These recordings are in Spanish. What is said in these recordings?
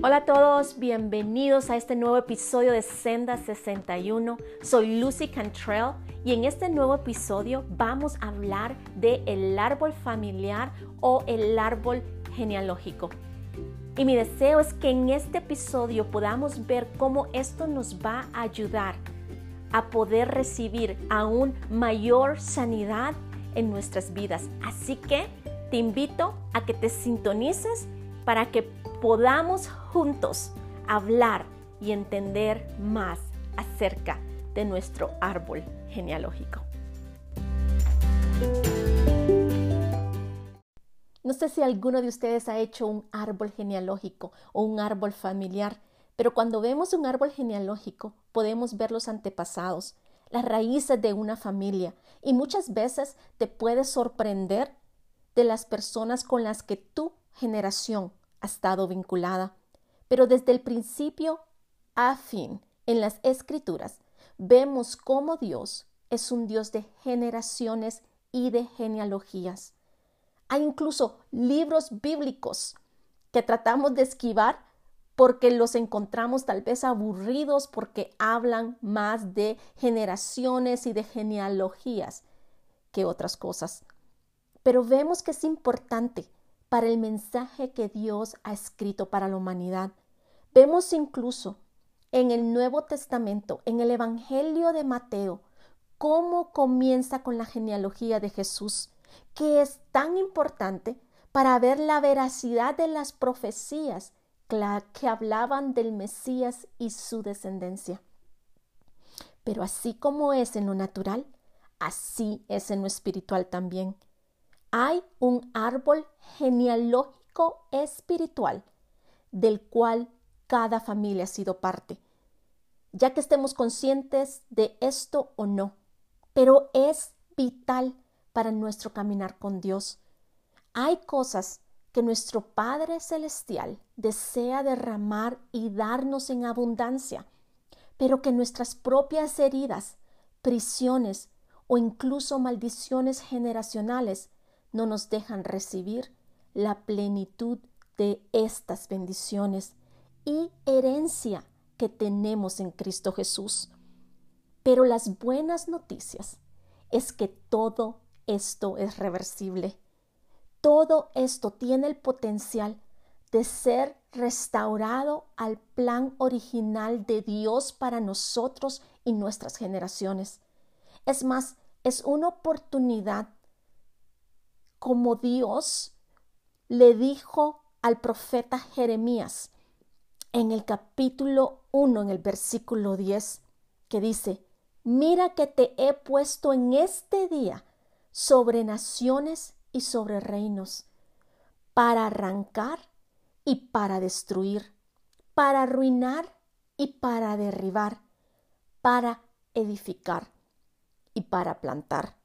Hola a todos, bienvenidos a este nuevo episodio de Senda 61. Soy Lucy Cantrell y en este nuevo episodio vamos a hablar de el árbol familiar o el árbol genealógico. Y mi deseo es que en este episodio podamos ver cómo esto nos va a ayudar a poder recibir aún mayor sanidad en nuestras vidas. Así que te invito a que te sintonices para que podamos juntos hablar y entender más acerca de nuestro árbol genealógico. No sé si alguno de ustedes ha hecho un árbol genealógico o un árbol familiar, pero cuando vemos un árbol genealógico podemos ver los antepasados, las raíces de una familia y muchas veces te puedes sorprender de las personas con las que tu generación ha estado vinculada. Pero desde el principio a fin, en las escrituras, vemos cómo Dios es un Dios de generaciones y de genealogías. Hay incluso libros bíblicos que tratamos de esquivar porque los encontramos tal vez aburridos porque hablan más de generaciones y de genealogías que otras cosas. Pero vemos que es importante para el mensaje que Dios ha escrito para la humanidad. Vemos incluso en el Nuevo Testamento, en el Evangelio de Mateo, cómo comienza con la genealogía de Jesús, que es tan importante para ver la veracidad de las profecías que hablaban del Mesías y su descendencia. Pero así como es en lo natural, así es en lo espiritual también hay un árbol genealógico espiritual del cual cada familia ha sido parte, ya que estemos conscientes de esto o no, pero es vital para nuestro caminar con Dios. Hay cosas que nuestro Padre Celestial desea derramar y darnos en abundancia, pero que nuestras propias heridas, prisiones o incluso maldiciones generacionales no nos dejan recibir la plenitud de estas bendiciones y herencia que tenemos en Cristo Jesús. Pero las buenas noticias es que todo esto es reversible. Todo esto tiene el potencial de ser restaurado al plan original de Dios para nosotros y nuestras generaciones. Es más, es una oportunidad como Dios le dijo al profeta Jeremías en el capítulo 1, en el versículo 10, que dice, mira que te he puesto en este día sobre naciones y sobre reinos, para arrancar y para destruir, para arruinar y para derribar, para edificar y para plantar.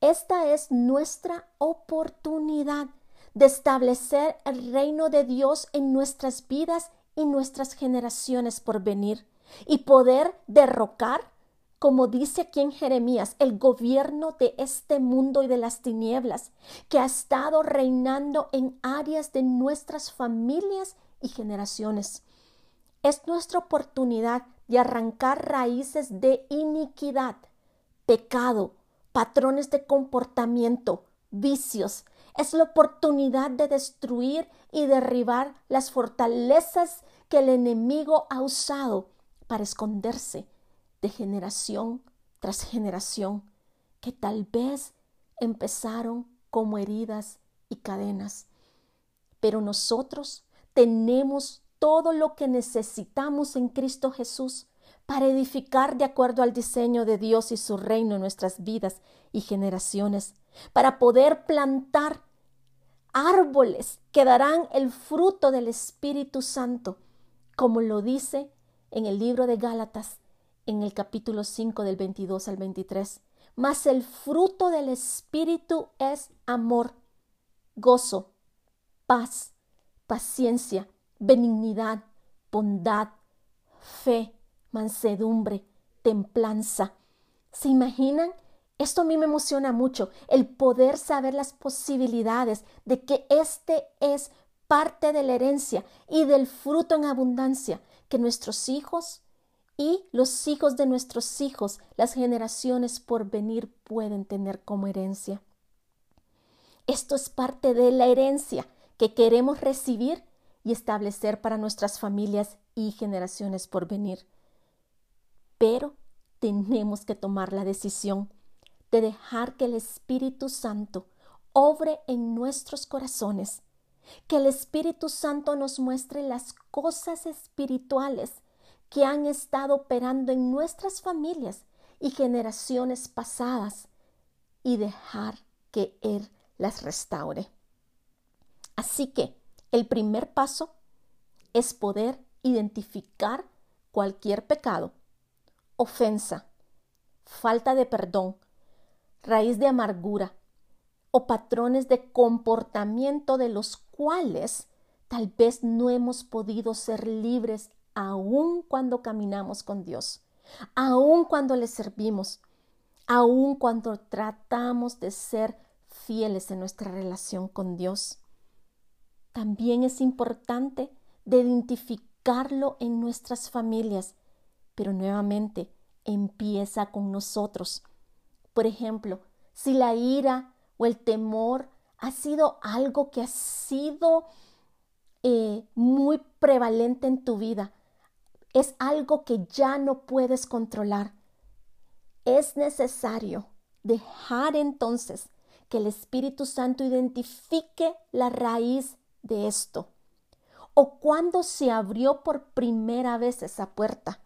Esta es nuestra oportunidad de establecer el reino de Dios en nuestras vidas y nuestras generaciones por venir y poder derrocar, como dice aquí en Jeremías, el gobierno de este mundo y de las tinieblas que ha estado reinando en áreas de nuestras familias y generaciones. Es nuestra oportunidad de arrancar raíces de iniquidad, pecado, patrones de comportamiento, vicios. Es la oportunidad de destruir y derribar las fortalezas que el enemigo ha usado para esconderse de generación tras generación, que tal vez empezaron como heridas y cadenas. Pero nosotros tenemos todo lo que necesitamos en Cristo Jesús para edificar de acuerdo al diseño de Dios y su reino en nuestras vidas y generaciones, para poder plantar árboles que darán el fruto del Espíritu Santo, como lo dice en el libro de Gálatas, en el capítulo 5 del 22 al 23. Mas el fruto del Espíritu es amor, gozo, paz, paciencia, benignidad, bondad, fe, mansedumbre, templanza. ¿Se imaginan? Esto a mí me emociona mucho, el poder saber las posibilidades de que este es parte de la herencia y del fruto en abundancia que nuestros hijos y los hijos de nuestros hijos, las generaciones por venir, pueden tener como herencia. Esto es parte de la herencia que queremos recibir y establecer para nuestras familias y generaciones por venir. Pero tenemos que tomar la decisión de dejar que el Espíritu Santo obre en nuestros corazones, que el Espíritu Santo nos muestre las cosas espirituales que han estado operando en nuestras familias y generaciones pasadas y dejar que Él las restaure. Así que el primer paso es poder identificar cualquier pecado, ofensa, falta de perdón, raíz de amargura o patrones de comportamiento de los cuales tal vez no hemos podido ser libres aun cuando caminamos con Dios, aun cuando le servimos, aun cuando tratamos de ser fieles en nuestra relación con Dios. También es importante de identificarlo en nuestras familias, pero nuevamente empieza con nosotros. Por ejemplo, si la ira o el temor ha sido algo que ha sido eh, muy prevalente en tu vida, es algo que ya no puedes controlar. Es necesario dejar entonces que el Espíritu Santo identifique la raíz de esto. O cuando se abrió por primera vez esa puerta.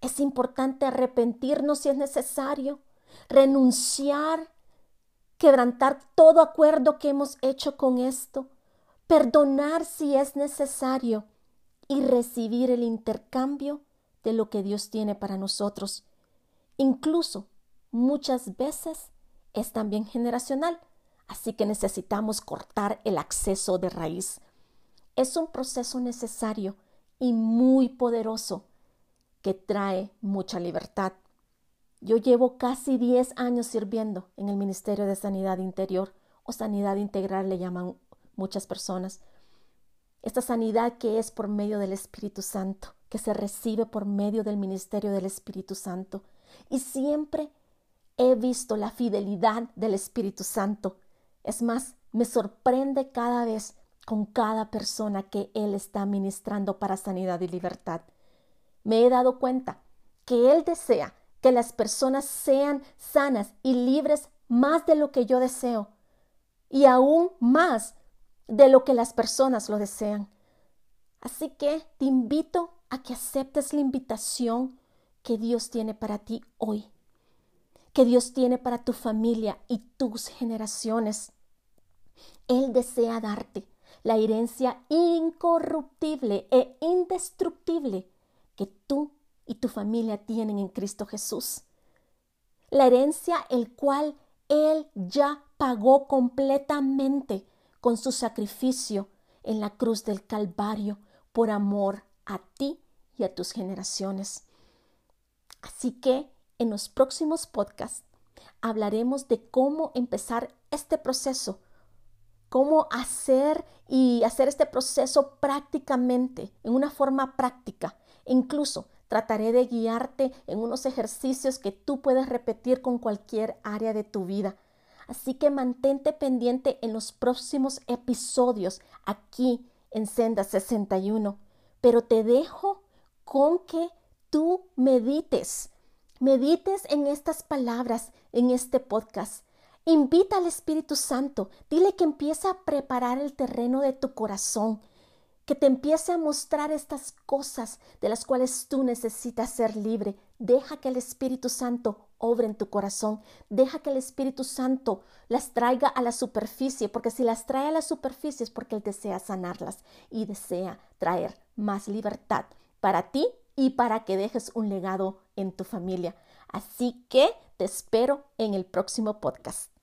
Es importante arrepentirnos si es necesario, renunciar, quebrantar todo acuerdo que hemos hecho con esto, perdonar si es necesario y recibir el intercambio de lo que Dios tiene para nosotros. Incluso muchas veces es también generacional, así que necesitamos cortar el acceso de raíz. Es un proceso necesario y muy poderoso trae mucha libertad. Yo llevo casi 10 años sirviendo en el Ministerio de Sanidad Interior o Sanidad Integral le llaman muchas personas esta sanidad que es por medio del Espíritu Santo, que se recibe por medio del ministerio del Espíritu Santo. Y siempre he visto la fidelidad del Espíritu Santo. Es más, me sorprende cada vez con cada persona que Él está ministrando para sanidad y libertad. Me he dado cuenta que Él desea que las personas sean sanas y libres más de lo que yo deseo y aún más de lo que las personas lo desean. Así que te invito a que aceptes la invitación que Dios tiene para ti hoy, que Dios tiene para tu familia y tus generaciones. Él desea darte la herencia incorruptible e indestructible que tú y tu familia tienen en Cristo Jesús. La herencia el cual Él ya pagó completamente con su sacrificio en la cruz del Calvario por amor a ti y a tus generaciones. Así que en los próximos podcasts hablaremos de cómo empezar este proceso, cómo hacer y hacer este proceso prácticamente, en una forma práctica. Incluso trataré de guiarte en unos ejercicios que tú puedes repetir con cualquier área de tu vida Así que mantente pendiente en los próximos episodios aquí en Senda 61. Pero te dejo con que tú medites, medites en estas palabras, en este podcast. Invita al Espíritu Santo, dile que empiece a preparar el terreno de tu corazón, que te empiece a mostrar estas cosas de las cuales tú necesitas ser libre. Deja que el Espíritu Santo obre en tu corazón. Deja que el Espíritu Santo las traiga a la superficie, porque si las trae a la superficie es porque Él desea sanarlas y desea traer más libertad para ti y para que dejes un legado en tu familia. Así que te espero en el próximo podcast.